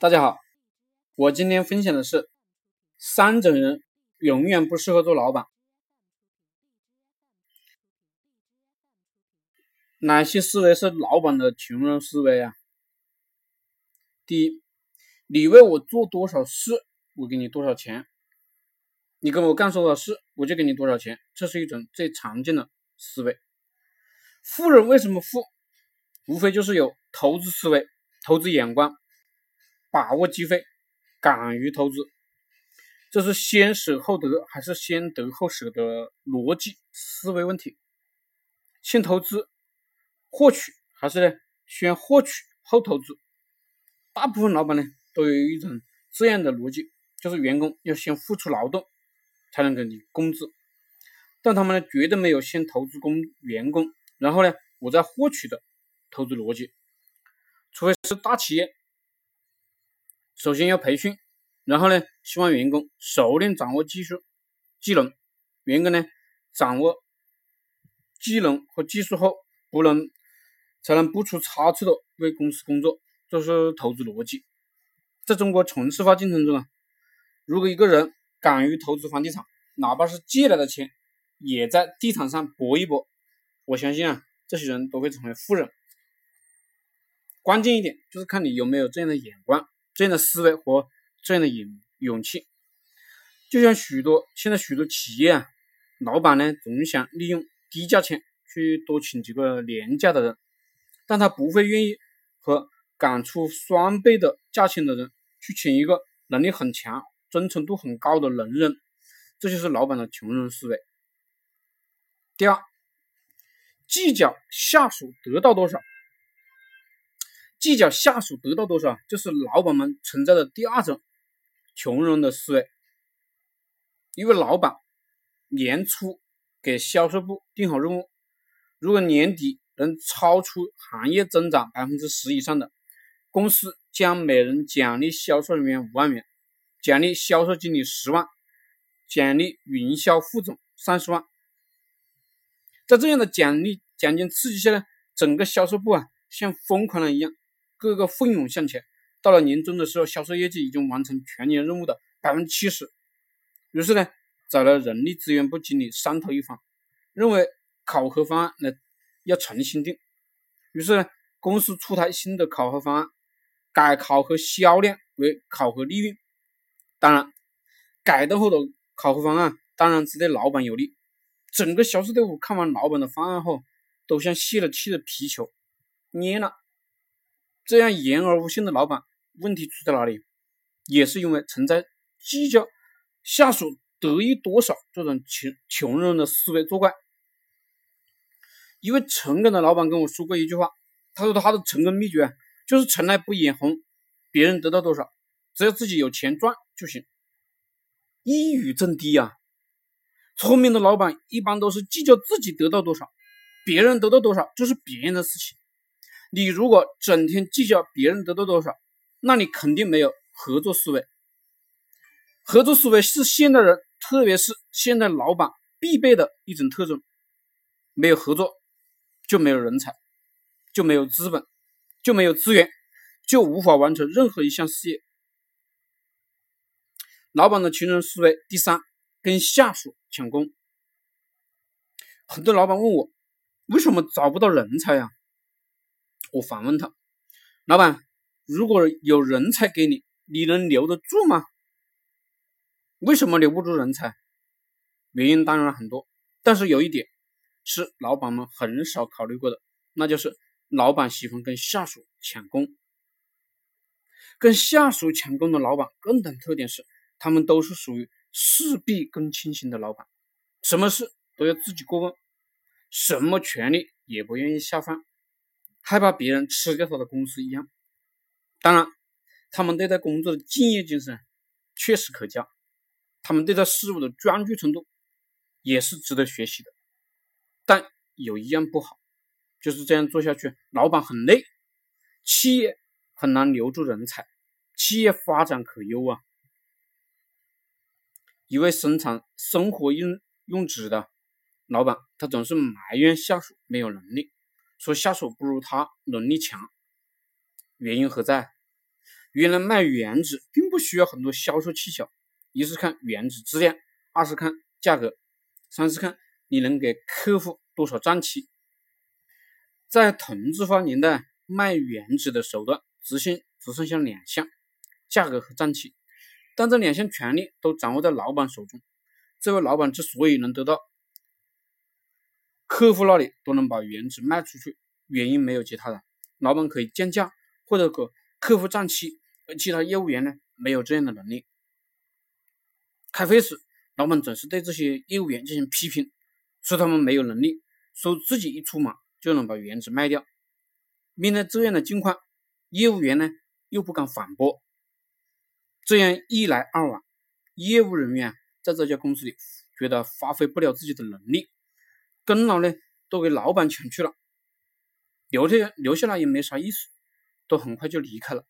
大家好，我今天分享的是三种人永远不适合做老板。哪些思维是老板的穷人思维啊？第一，你为我做多少事，我给你多少钱；你跟我干多少事，我就给你多少钱。这是一种最常见的思维。富人为什么富？无非就是有投资思维、投资眼光。把握机会，敢于投资，这是先舍后得还是先得后舍的逻辑思维问题？先投资获取还是呢？先获取后投资？大部分老板呢都有一种这样的逻辑，就是员工要先付出劳动才能给你工资，但他们呢绝对没有先投资工员工，然后呢我再获取的投资逻辑，除非是大企业。首先要培训，然后呢，希望员工熟练掌握技术、技能。员工呢，掌握技能和技术后，不能才能不出差错的为公司工作，这是投资逻辑。在中国城市化进程中啊，如果一个人敢于投资房地产，哪怕是借来的钱，也在地产上搏一搏，我相信啊，这些人都会成为富人。关键一点就是看你有没有这样的眼光。这样的思维和这样的勇勇气，就像许多现在许多企业啊，老板呢总想利用低价钱去多请几个廉价的人，但他不会愿意和敢出双倍的价钱的人去请一个能力很强、忠诚度很高的能人，这就是老板的穷人思维。第二，计较下属得到多少。计较下属得到多少，就是老板们存在的第二种穷人的思维。一位老板年初给销售部定好任务，如果年底能超出行业增长百分之十以上的，公司将每人奖励销售人员五万元，奖励销售经理十万，奖励营销副总三十万。在这样的奖励奖金刺激下呢，整个销售部啊像疯狂了一样。各个奋勇向前，到了年终的时候，销售业绩已经完成全年任务的百分之七十。于是呢，找了人力资源部经理商讨一番，认为考核方案呢要重新定。于是呢，公司出台新的考核方案，改考核销量为考核利润。当然，改动后的考核方案当然只对老板有利。整个销售队伍看完老板的方案后，都像泄了气的皮球，蔫了。这样言而无信的老板，问题出在哪里？也是因为存在计较下属得益多少这种穷穷人的思维作怪。一位成功的老板跟我说过一句话，他说他的成功秘诀就是从来不眼红别人得到多少，只要自己有钱赚就行。一语中的呀，聪明的老板一般都是计较自己得到多少，别人得到多少就是别人的事情。你如果整天计较别人得到多少，那你肯定没有合作思维。合作思维是现代人，特别是现代老板必备的一种特征。没有合作，就没有人才，就没有资本，就没有资源，就无法完成任何一项事业。老板的穷人思维。第三，跟下属抢功。很多老板问我，为什么找不到人才呀？我反问他：“老板，如果有人才给你，你能留得住吗？为什么留不住人才？原因当然很多，但是有一点是老板们很少考虑过的，那就是老板喜欢跟下属抢功。跟下属抢功的老板共同特点是，他们都是属于事必躬亲型的老板，什么事都要自己过问，什么权利也不愿意下放。”害怕别人吃掉他的公司一样，当然，他们对待工作的敬业精神确实可嘉，他们对待事物的专注程度也是值得学习的。但有一样不好，就是这样做下去，老板很累，企业很难留住人才，企业发展可忧啊。一位生产生活用用纸的老板，他总是埋怨下属没有能力。说下属不如他能力强，原因何在？原来卖原纸并不需要很多销售技巧，一是看原纸质量，二是看价格，三是看你能给客户多少账期。在同质化年代，卖原纸的手段只剩只剩下两项：价格和账期。但这两项权利都掌握在老板手中。这位老板之所以能得到客户那里都能把原纸卖出去，原因没有其他的。老板可以降价或者给客户账期，而其他业务员呢没有这样的能力。开会时，老板总是对这些业务员进行批评，说他们没有能力，说自己一出马就能把原纸卖掉。面对这样的境况，业务员呢又不敢反驳。这样一来二往，业务人员在这家公司里觉得发挥不了自己的能力，功劳呢都给老板抢去了，留下留下来也没啥意思，都很快就离开了。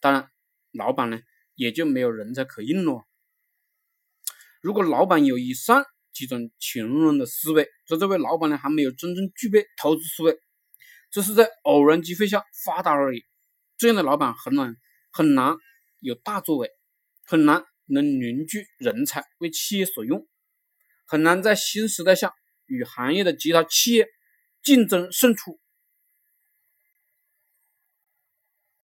当然，老板呢也就没有人才可用了。如果老板有以上几种穷人的思维，说这位老板呢还没有真正具备投资思维，只是在偶然机会下发达而已。这样的老板很难很难有大作为。很难能凝聚人才为企业所用，很难在新时代下与行业的其他企业竞争胜出。